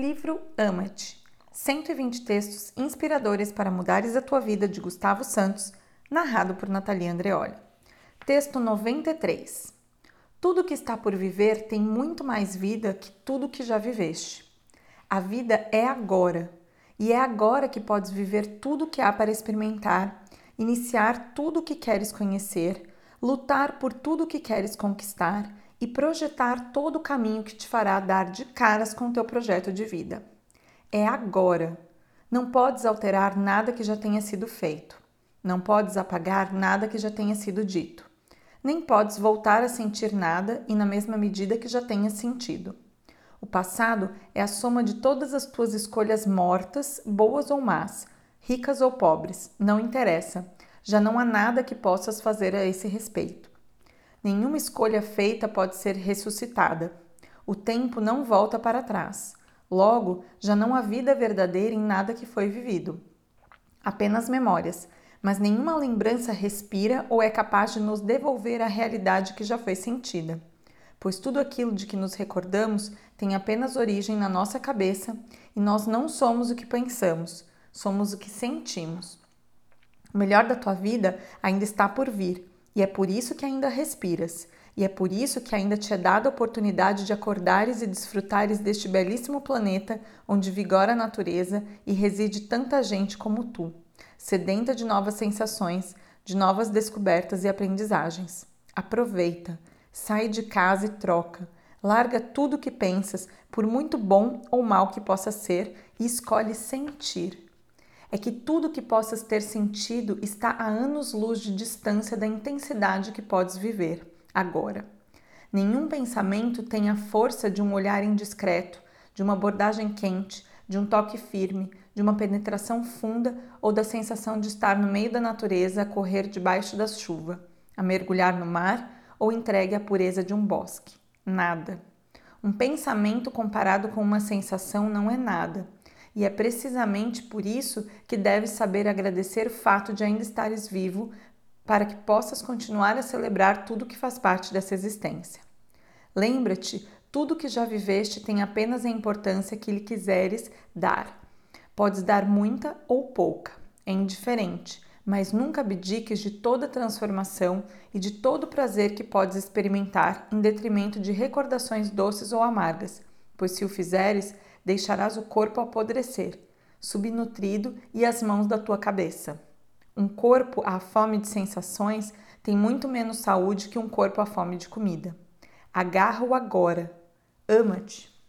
Livro Ama-te. 120 textos inspiradores para mudares a tua vida de Gustavo Santos, narrado por Natalia Andreoli. Texto 93. Tudo que está por viver tem muito mais vida que tudo que já viveste. A vida é agora, e é agora que podes viver tudo que há para experimentar, iniciar tudo o que queres conhecer, lutar por tudo que queres conquistar e projetar todo o caminho que te fará dar de caras com o teu projeto de vida. É agora. Não podes alterar nada que já tenha sido feito. Não podes apagar nada que já tenha sido dito. Nem podes voltar a sentir nada e na mesma medida que já tenha sentido. O passado é a soma de todas as tuas escolhas mortas, boas ou más, ricas ou pobres, não interessa. Já não há nada que possas fazer a esse respeito. Nenhuma escolha feita pode ser ressuscitada. O tempo não volta para trás. Logo, já não há vida verdadeira em nada que foi vivido. Apenas memórias, mas nenhuma lembrança respira ou é capaz de nos devolver a realidade que já foi sentida. Pois tudo aquilo de que nos recordamos tem apenas origem na nossa cabeça e nós não somos o que pensamos, somos o que sentimos. O melhor da tua vida ainda está por vir e é por isso que ainda respiras, e é por isso que ainda te é dada a oportunidade de acordares e desfrutares deste belíssimo planeta onde vigora a natureza e reside tanta gente como tu, sedenta de novas sensações, de novas descobertas e aprendizagens. Aproveita, sai de casa e troca. Larga tudo o que pensas, por muito bom ou mal que possa ser, e escolhe sentir é que tudo que possas ter sentido está a anos-luz de distância da intensidade que podes viver agora. Nenhum pensamento tem a força de um olhar indiscreto, de uma abordagem quente, de um toque firme, de uma penetração funda ou da sensação de estar no meio da natureza a correr debaixo da chuva, a mergulhar no mar ou entregue à pureza de um bosque. Nada. Um pensamento comparado com uma sensação não é nada e é precisamente por isso que deves saber agradecer o fato de ainda estares vivo para que possas continuar a celebrar tudo que faz parte dessa existência. Lembra-te, tudo que já viveste tem apenas a importância que lhe quiseres dar. Podes dar muita ou pouca, é indiferente, mas nunca abdiques de toda transformação e de todo o prazer que podes experimentar em detrimento de recordações doces ou amargas, pois se o fizeres, deixarás o corpo apodrecer, subnutrido e as mãos da tua cabeça. Um corpo à fome de sensações tem muito menos saúde que um corpo à fome de comida. Agarra-o agora. Ama-te.